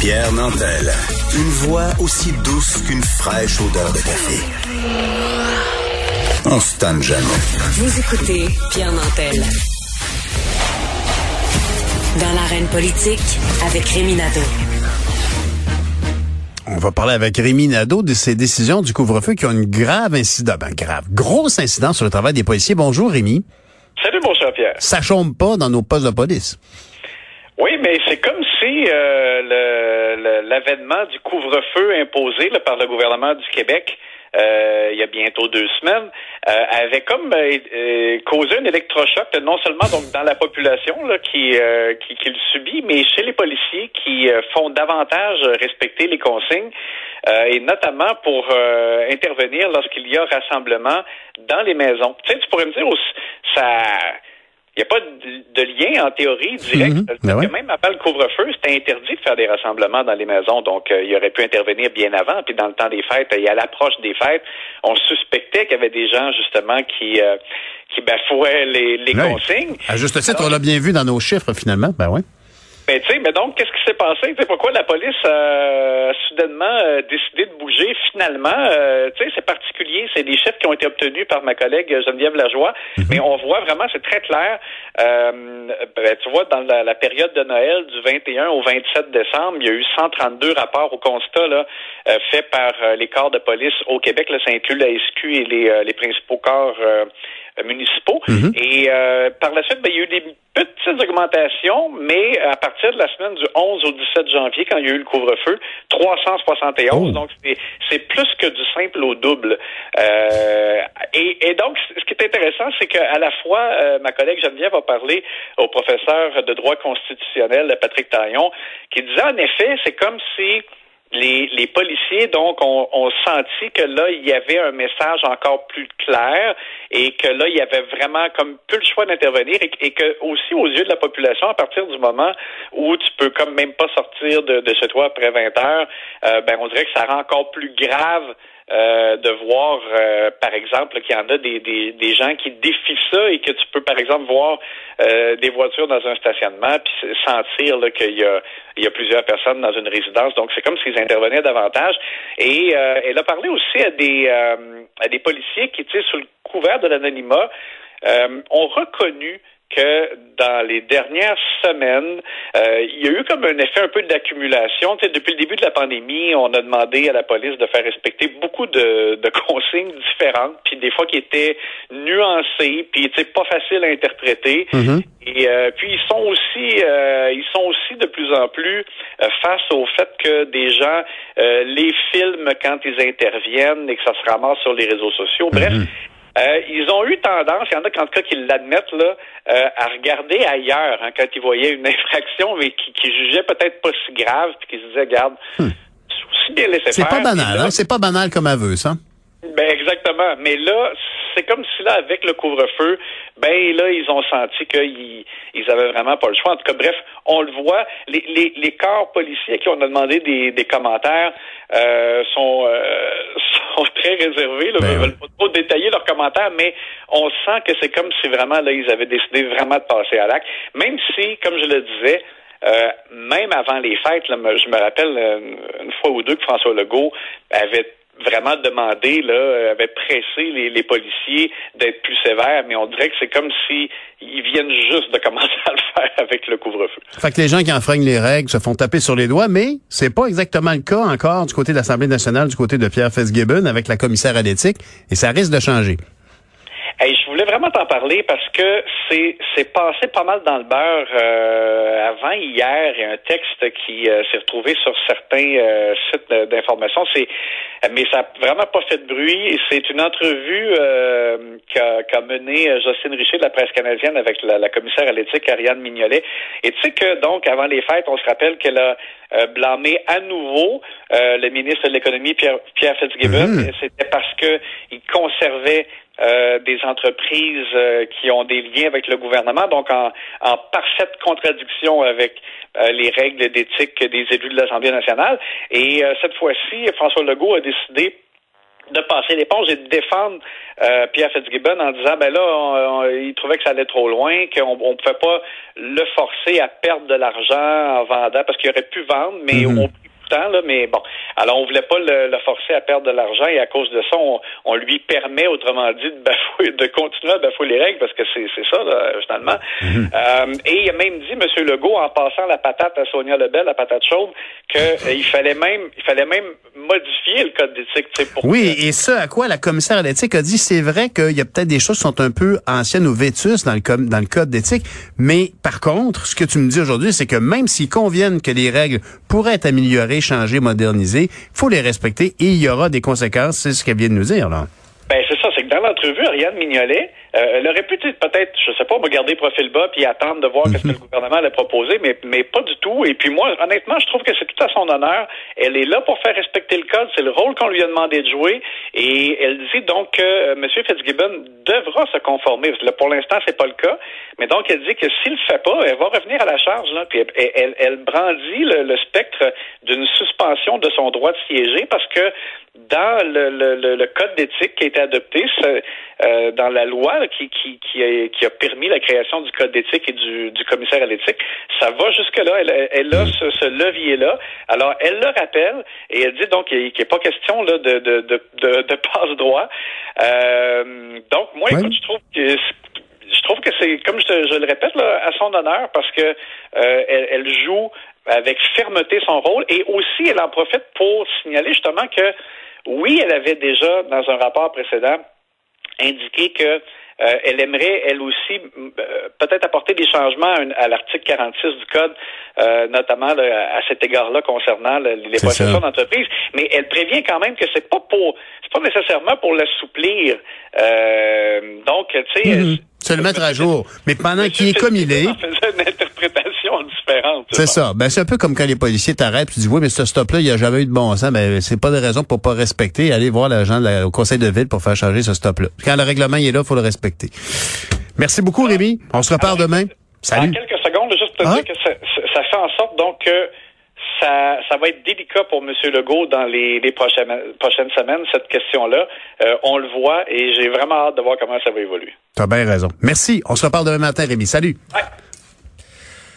Pierre Nantel. Une voix aussi douce qu'une fraîche odeur de café. On se tanne jamais. Vous écoutez Pierre Nantel. Dans l'arène politique, avec Rémi Nadeau. On va parler avec Rémi Nadeau de ces décisions du couvre-feu qui ont une grave incident, ben grave, grosse incidence sur le travail des policiers. Bonjour Rémi. Salut mon cher Pierre. Ça chôme pas dans nos postes de police. Oui, mais c'est comme euh, l'avènement du couvre-feu imposé là, par le gouvernement du Québec euh, il y a bientôt deux semaines, euh, avait comme causé un électrochoc, non seulement donc dans la population là, qui, qui, qui, le subit, mais chez les policiers qui font davantage respecter les consignes, et notamment pour intervenir lorsqu'il y a rassemblement dans les maisons. Tu sais, tu pourrais me dire, ça il n'y a pas de, lien en théorie direct. Mhm. Ben même avant le couvre-feu, c'était interdit de faire des rassemblements dans les maisons. Donc, euh, il aurait pu intervenir bien avant. Puis dans le temps des fêtes et à l'approche des fêtes, on suspectait qu'il y avait des gens justement qui euh, qui bafouaient les, les consignes. À juste titre, on l'a bien vu dans nos chiffres finalement. Ben ouais. Mais tu sais, mais donc, qu'est-ce qui s'est passé? Tu pourquoi la police a soudainement euh, décidé de bouger finalement? Euh, tu sais, c'est particulier. C'est des chiffres qui ont été obtenus par ma collègue Geneviève Lajoie. Mhm. Mais on voit vraiment, c'est très clair. Euh, ben, tu vois, dans la, période de Noël, du 21 au 27 décembre, il y a eu 132 rapports au constat là, faits par les corps de police au Québec. Là, ça inclut la SQ et les, les principaux corps municipaux. Mhm. Et par la suite, ben, il y a eu des petites augmentations, mais à partir de la semaine du 11 au 17 janvier, quand il y a eu le couvre-feu, 371. Donc, c'est plus que du simple au double. Euh, et, donc, ce qui est intéressant, c'est qu'à la fois, euh, ma collègue Geneviève a parlé au professeur de droit constitutionnel, Patrick Taillon, qui disait en effet, c'est comme si les, les policiers, donc, ont, ont, senti que là, il y avait un message encore plus clair et que là, il y avait vraiment comme plus le choix d'intervenir et, et, que aussi aux yeux de la population, à partir du moment où tu peux comme même pas sortir de, de chez toi après 20 heures, euh, ben, on dirait que ça rend encore plus grave euh, de voir, euh, par exemple, qu'il y en a des, des, des, gens qui défient ça et que tu peux, par exemple, voir euh, des voitures dans un stationnement puis sentir qu'il y a, il y a plusieurs personnes dans une résidence. Donc, c'est comme s'ils intervenaient davantage. Et elle a parlé aussi à des, à des policiers qui, tu sais, sous le couvert de l'anonymat, ont reconnu que dans les dernières semaines, euh, il y a eu comme un effet un peu d'accumulation. Tu sais, depuis le début de la pandémie, on a demandé à la police de faire respecter beaucoup de, de consignes différentes, puis des fois qui étaient nuancées, puis tu sais, pas faciles à interpréter. Mm-hmm. Et euh, puis ils sont aussi, euh, ils sont aussi de plus en plus face au fait que des gens les filment quand ils interviennent et que ça se ramasse sur les réseaux sociaux. Bref. Mm-hmm. Euh, ils ont eu tendance, il y en a en tout cas qui l'admettent, là, euh, à regarder ailleurs hein, quand ils voyaient une infraction, mais qui, qui jugeaient peut-être pas si grave, puis qui se disaient, regarde, hmm. c'est bien laissé faire. C'est pas banal, hein? C'est pas banal comme aveu, ça. Ben exactement. Mais là, c'est comme si là, avec le couvre-feu, ben là, ils ont senti qu'ils ils avaient vraiment pas le choix. En tout cas, bref, on le voit. Les, les, les corps policiers qui ont demandé des, des commentaires euh, sont, euh, sont très réservés. Là, ben veulent pas trop détailler leurs commentaires, mais on sent que c'est comme si vraiment là, ils avaient décidé vraiment de passer à l'acte. Même si, comme je le disais, euh, même avant les fêtes, là, je me rappelle euh, une fois ou deux que François Legault avait vraiment demandé, là, euh, avait pressé les, les policiers d'être plus sévères, mais on dirait que c'est comme si ils viennent juste de commencer à le faire avec le couvre-feu. Fait que les gens qui enfreignent les règles se font taper sur les doigts, mais c'est pas exactement le cas encore du côté de l'Assemblée nationale, du côté de Pierre Fitzgibbon avec la commissaire à l'éthique, et ça risque de changer. Hey, je voulais vraiment t'en parler parce que c'est c'est passé pas mal dans le beurre euh, avant hier. Il y a un texte qui euh, s'est retrouvé sur certains euh, sites d'information. C'est mais ça n'a vraiment pas fait de bruit. C'est une entrevue qu'a qu'a menée Jocelyne Richer de la presse canadienne avec la, commissaire à l'éthique Ariane Mignolet. Et tu sais que donc avant les fêtes, on se rappelle qu'elle a blâmé à nouveau le ministre de l'économie Pierre, Pierre Fitzgibbon. Mmh. C'était parce que il conservait euh, des entreprises euh, qui ont des liens avec le gouvernement, donc en, en parfaite contradiction avec euh, les règles d'éthique des élus de l'Assemblée nationale. Et cette fois-ci, François Legault a décidé de passer l'éponge et de défendre Pierre Fitzgibbon en disant ben là il trouvait que ça allait trop loin qu'on ne pouvait pas le forcer à perdre de l'argent en vendant parce qu'il aurait pu vendre mais mm-hmm. Là, mais bon. Alors, on voulait pas le, forcer à perdre de l'argent et à cause de ça, on, lui permet, autrement dit, de bafouer, de continuer à bafouer les règles parce que c'est ça, là, finalement. Mhm. euh, et il a même dit, M. Legault, en passant la patate à Sonia Lebel, la patate chaude, qu'il euh, fallait même, il fallait même modifier le code d'éthique. Oui, et ça, à quoi la commissaire à l'éthique a dit, c'est vrai qu'il y a peut-être des choses qui sont un peu anciennes ou vétustes dans le, dans le code d'éthique, mais par contre, ce que tu me dis aujourd'hui, c'est que même s'ils conviennent que les règles pourraient être améliorées, changer, moderniser. Il faut les respecter et il y aura des conséquences. C'est ce qu'elle vient de nous dire, là. Ben, c'est ça. C'est que dans l'entrevue, Ariane Mignolet, euh, elle aurait pu peut-être, je sais pas, me garder profil bas puis attendre de voir ce que le gouvernement allait proposer, mais, mais pas du tout. Et puis moi, honnêtement, je trouve que c'est tout à son honneur. Elle est là pour faire respecter le code. C'est le rôle qu'on lui a demandé de jouer. Et elle dit donc que euh, M. Fitzgibbon devra se conformer. pour l'instant, c'est pas le cas. Mais donc, elle dit que s'il le fait pas, elle va revenir à la charge. Là, puis elle, elle, brandit le, spectre d'une suspension de son droit de siéger parce que dans le, le, le code d'éthique qui a été adopté, euh, dans la loi qui, qui, qui, a, qui, a, permis la création du code d'éthique et du, du, commissaire à l'éthique. Ça va jusque-là. Elle, elle, a ce, ce levier-là. Alors, elle le rappelle et elle dit donc qu'il n'est pas question là, de, de, de, de, de passe-droit. Euh, donc, moi, écoute, je trouve que je trouve que c'est, comme je, je, le répète, là, à son honneur parce que euh, elle, elle, joue avec fermeté son rôle et aussi elle en profite pour signaler justement que oui, elle avait déjà dans un rapport précédent indiqué que euh, elle aimerait, elle aussi, euh, peut-être apporter des changements à, l'article 46 du Code, euh, notamment à cet égard-là concernant les possessions d'entreprise. Mais elle prévient quand même que c'est pas pour, c'est pas nécessairement pour l'assouplir. donc, tu sais, mm-hmm. C'est le mettre à jour. Mais pendant qu'il est comme il est. C'est ça. Ben, c'est un peu comme quand les policiers t'arrêtent et tu dis, oui, mais ce stop-là, il n'y a jamais eu de bon sens. Ben, c'est pas de raison pour pas respecter. Allez voir l'agent au conseil de ville pour faire changer ce stop-là. Quand le règlement est là, il faut le respecter. Merci beaucoup, Rémi. On se reparle demain. Salut. En quelques secondes, juste pour te dire ah. que ça, ça, fait en sorte, donc, que ça, ça va être délicat pour M. Legault dans les, les prochaines, prochaines semaines, cette question-là. Euh, on le voit et j'ai vraiment hâte de voir comment ça va évoluer. Tu as bien raison. Merci. On se reparle demain matin, Rémi. Salut.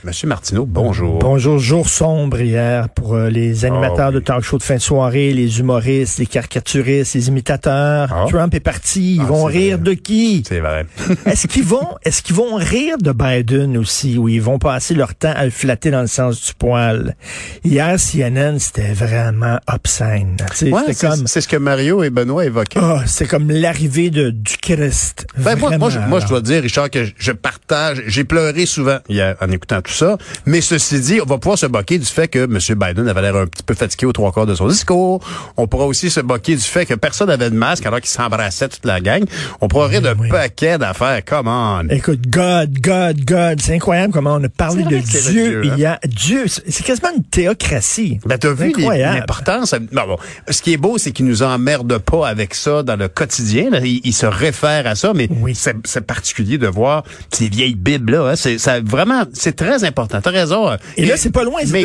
Monsieur Martineau, bonjour. Bonjour, jour sombre hier pour euh, les animateurs oh, de talk show de fin de soirée, les humoristes, les caricaturistes, les imitateurs. Ah. Trump est parti, ils ah, vont rire de qui? C'est vrai. est-ce qu'ils vont est-ce qu'ils vont rire de Biden aussi ou ils vont passer leur temps à le flatter dans le sens du poil? Hier CNN, c'était vraiment obscène. Ouais, c'est comme c'est ce que Mario et Benoît évoquaient. Oh, c'est comme l'arrivée de du Christ. Ben, moi, moi, je, moi, je dois dire Richard que je partage, j'ai pleuré souvent hier en écoutant tout ça. Mais ceci dit, on va pouvoir se moquer du fait que M. Biden avait l'air un petit peu fatigué aux trois quarts de son discours. On pourra aussi se moquer du fait que personne n'avait de masque alors qu'il s'embrassait toute la gang. On pourra rire d'un paquet d'affaires. Come on. Écoute, God, God, God. C'est incroyable comment on a parlé de Dieu. Il y a hein. Dieu. C'est quasiment une théocratie. Ben, t'as vu l'importance. bon, ce qui est beau, c'est qu'il nous emmerde pas avec ça dans le quotidien. Il, se réfère à ça, mais oui. c'est particulier de voir ces vieilles Bibles là. Hein. C'est vraiment, c'est très important. T'as raison. Hein. Et, là, c'est pas loin. C'est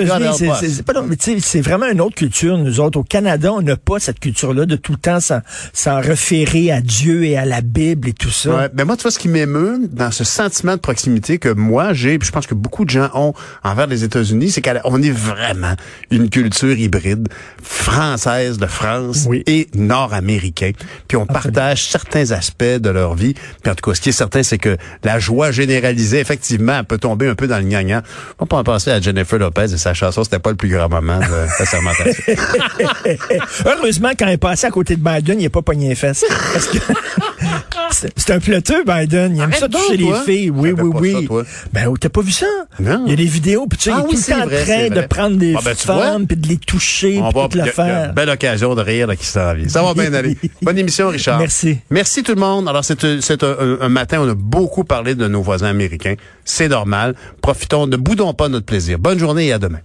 pas loin. c'est vraiment une autre culture. Nous autres, au Canada, on n'a pas cette culture-là de tout le temps s'en référer à Dieu et à la Bible et tout ça. Ouais, mais moi, tu vois, ce qui m'émeut dans ce sentiment de proximité que moi j'ai, je pense que beaucoup de gens ont envers les États-Unis, c'est qu'on est vraiment une culture hybride française de France et nord-américain. Puis on partage certains aspects de leur vie. Puis en tout cas, ce qui est certain, c'est que la joie généralisée, effectivement, peut tomber un peu dans le gang gagnant. On peut en penser à Jennifer Lopez et sa chanson, c'était pas le plus grand moment de la sermentation. Heureusement, quand elle est passée à côté de Biden, il n'est pas pogné les fesses. Parce que c'est un ploteux, Biden. Il aime ça toucher les filles. Oui, oui, oui. ben, t'as pas vu ça? Non. Il y a des vidéos, puis tu sais, ah, il est tout le temps en train de prendre des ah, ben, femmes, puis de les toucher, puis toute l'affaire. Belle occasion de rire là, qui s'en vient. Ça va bien aller. Bonne émission, Richard. Merci. Merci tout le monde. Alors, c'est un, un, matin, on a beaucoup parlé de nos voisins américains. C'est normal. Ne boudons pas notre plaisir. Bonne journée et à demain.